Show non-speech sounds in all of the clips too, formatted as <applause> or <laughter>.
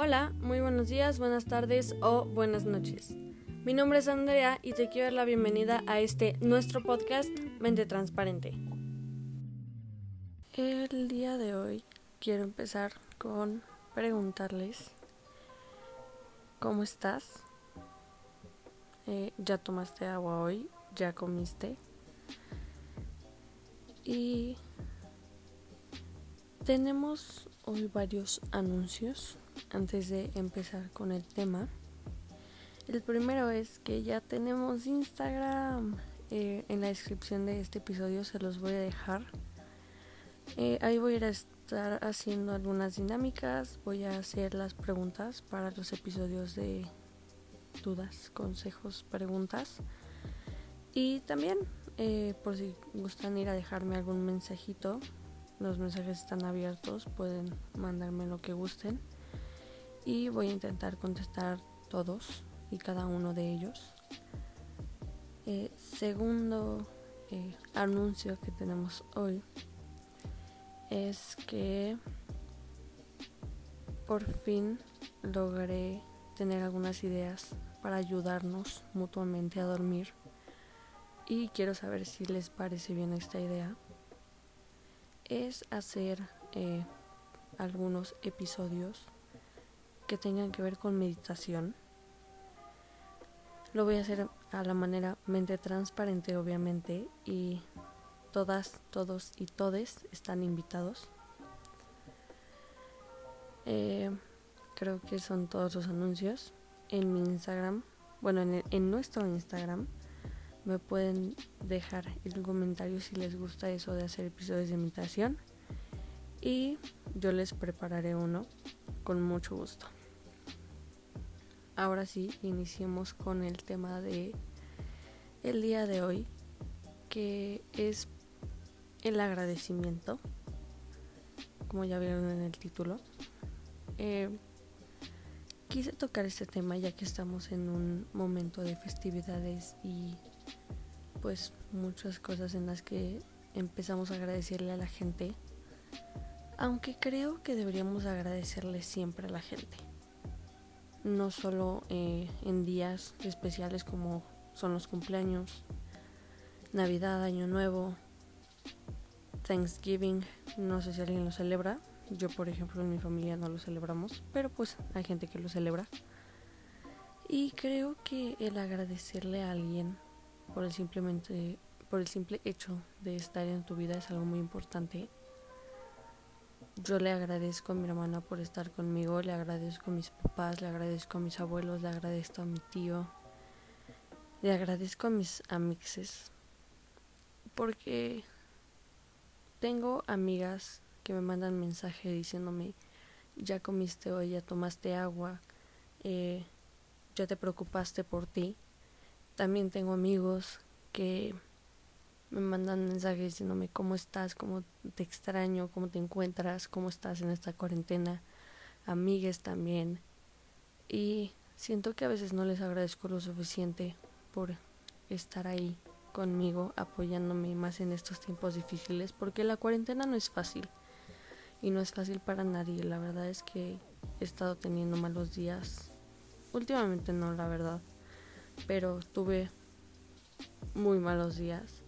Hola, muy buenos días, buenas tardes o buenas noches. Mi nombre es Andrea y te quiero dar la bienvenida a este nuestro podcast Mente Transparente. El día de hoy quiero empezar con preguntarles ¿Cómo estás? Eh, ¿Ya tomaste agua hoy? ¿Ya comiste? Y tenemos hoy varios anuncios antes de empezar con el tema. El primero es que ya tenemos Instagram. Eh, en la descripción de este episodio se los voy a dejar. Eh, ahí voy a estar haciendo algunas dinámicas. Voy a hacer las preguntas para los episodios de dudas, consejos, preguntas. Y también, eh, por si gustan ir a dejarme algún mensajito, los mensajes están abiertos, pueden mandarme lo que gusten. Y voy a intentar contestar todos y cada uno de ellos. Eh, segundo eh, anuncio que tenemos hoy es que por fin logré tener algunas ideas para ayudarnos mutuamente a dormir y quiero saber si les parece bien esta idea es hacer eh, algunos episodios que tengan que ver con meditación lo voy a hacer a la manera mente transparente, obviamente, y todas, todos y todes están invitados. Eh, creo que son todos los anuncios. En mi Instagram, bueno, en, nuestro Instagram, me pueden dejar el comentario si les gusta eso de hacer episodios de meditación. Y yo les prepararé uno con mucho gusto ahora sí iniciemos con el tema de el día de hoy que es el agradecimiento. Como ya vieron en el título eh, quise tocar este tema ya que estamos en un momento de festividades y pues muchas cosas en las que empezamos a agradecerle a la gente aunque creo que deberíamos agradecerle siempre a la gente no solo eh, en días especiales como son los cumpleaños, Navidad, Año Nuevo, Thanksgiving, no sé si alguien lo celebra, yo por ejemplo en mi familia no lo celebramos, pero pues hay gente que lo celebra. Y creo que el agradecerle a alguien por el simplemente por el simple hecho de estar en tu vida es algo muy importante yo le agradezco a mi hermana por estar conmigo, le agradezco a mis papás, le agradezco a mis abuelos, le agradezco a mi tío, le agradezco a mis amixes, porque tengo amigas que me mandan mensaje diciéndome, ya comiste hoy, ya tomaste agua, eh, ya te preocupaste por ti. También tengo amigos que me mandan mensajes diciéndome cómo estás, cómo te extraño, cómo te encuentras, cómo estás en esta cuarentena, amigues también. Y siento que a veces no les agradezco lo suficiente por estar ahí conmigo, apoyándome más en estos tiempos difíciles, porque la cuarentena no es fácil y no es fácil para nadie. La verdad es que he estado teniendo malos días. Últimamente no, la verdad, pero tuve muy malos días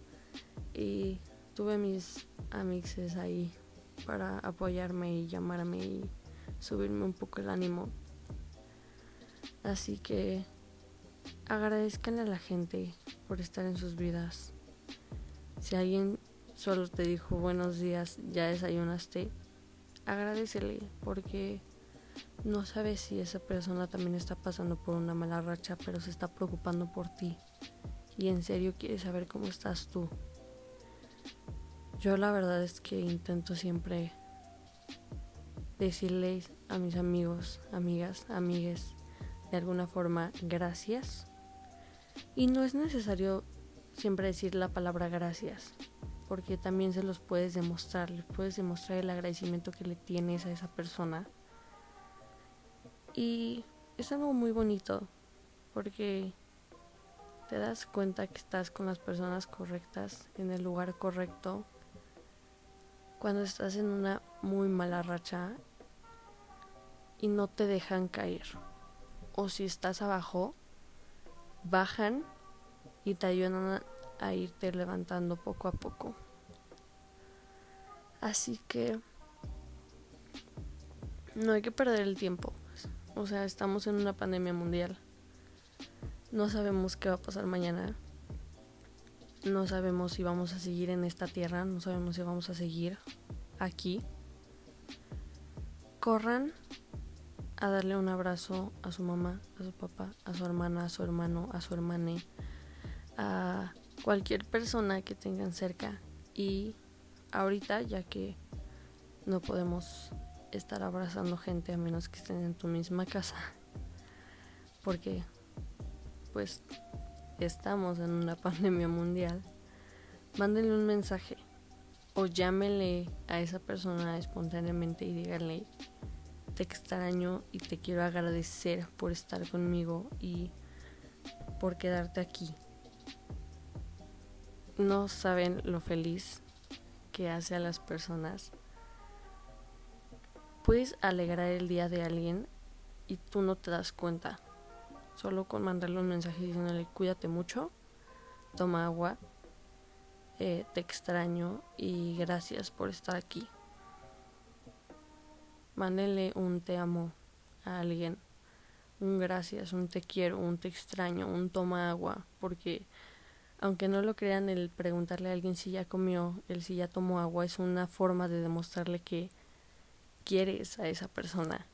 y tuve mis amixes ahí para apoyarme y llamarme y subirme un poco el ánimo. Así que agradezcan a la gente por estar en sus vidas. Si alguien solo te dijo buenos días, ya desayunaste, agradecele porque no sabes si esa persona también está pasando por una mala racha, pero se está preocupando por ti. Y en serio quiere saber cómo estás tú. Yo la verdad es que intento siempre decirles a mis amigos, amigas, amigues, de alguna forma, gracias. Y no es necesario siempre decir la palabra gracias, porque también se los puedes demostrar, les puedes demostrar el agradecimiento que le tienes a esa persona. Y es algo muy bonito, porque te das cuenta que estás con las personas correctas, en el lugar correcto, cuando estás en una muy mala racha y no te dejan caer. O si estás abajo, bajan y te ayudan a irte levantando poco a poco. Así que no hay que perder el tiempo. O sea, estamos en una pandemia mundial. No sabemos qué va a pasar mañana. No sabemos si vamos a seguir en esta tierra. No sabemos si vamos a seguir aquí. Corran a darle un abrazo a su mamá, a su papá, a su hermana, a su hermano, a su hermane, a cualquier persona que tengan cerca. Y ahorita, ya que no podemos estar abrazando gente a menos que estén en tu misma casa, porque pues estamos en una <laughs> pandemia mundial, mándenle un mensaje o llámenle a esa persona espontáneamente y díganle te extraño y te quiero agradecer por estar conmigo y por quedarte aquí. No saben lo feliz que hace a las personas. Puedes alegrar el día de alguien y tú no te das cuenta. Solo con mandarle un mensaje diciéndole cuídate mucho, toma agua, eh, te extraño y gracias por estar aquí. Mándenle un te amo a alguien, un gracias, un te quiero, un te extraño, un toma agua, porque aunque no lo crean, el preguntarle a alguien si ya comió, el si ya tomó agua, es una forma de demostrarle que quieres a esa persona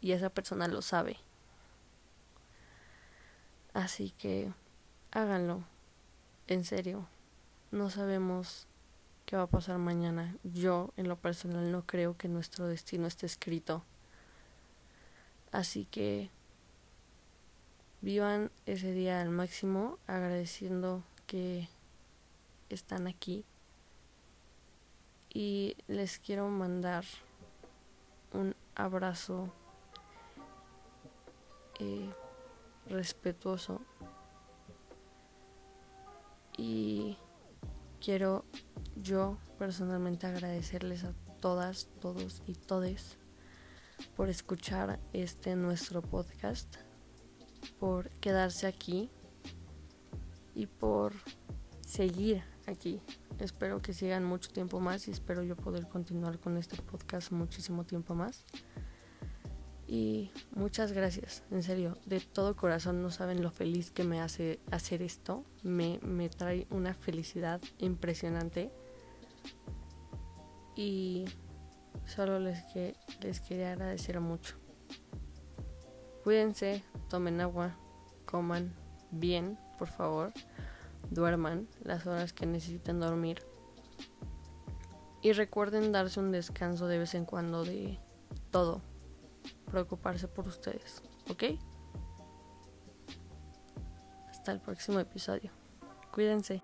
y esa persona lo sabe. Así que háganlo, en serio, no sabemos qué va a pasar mañana. Yo, en lo personal, no creo que nuestro destino esté escrito. Así que vivan ese día al máximo, agradeciendo que están aquí. Y les quiero mandar un abrazo eh, respetuoso. Y quiero yo personalmente agradecerles a todas, todos y todes por escuchar este nuestro podcast, por quedarse aquí y por seguir aquí. Espero que sigan mucho tiempo más y espero yo poder continuar con este podcast muchísimo tiempo más. Y muchas gracias, en serio, de todo corazón no saben lo feliz que me hace hacer esto. Me, me trae una felicidad impresionante. Y solo les, que, les quería agradecer mucho. Cuídense, tomen agua, coman bien, por favor. Duerman las horas que necesiten dormir. Y recuerden darse un descanso de vez en cuando de todo preocuparse por ustedes, ¿ok? Hasta el próximo episodio. Cuídense.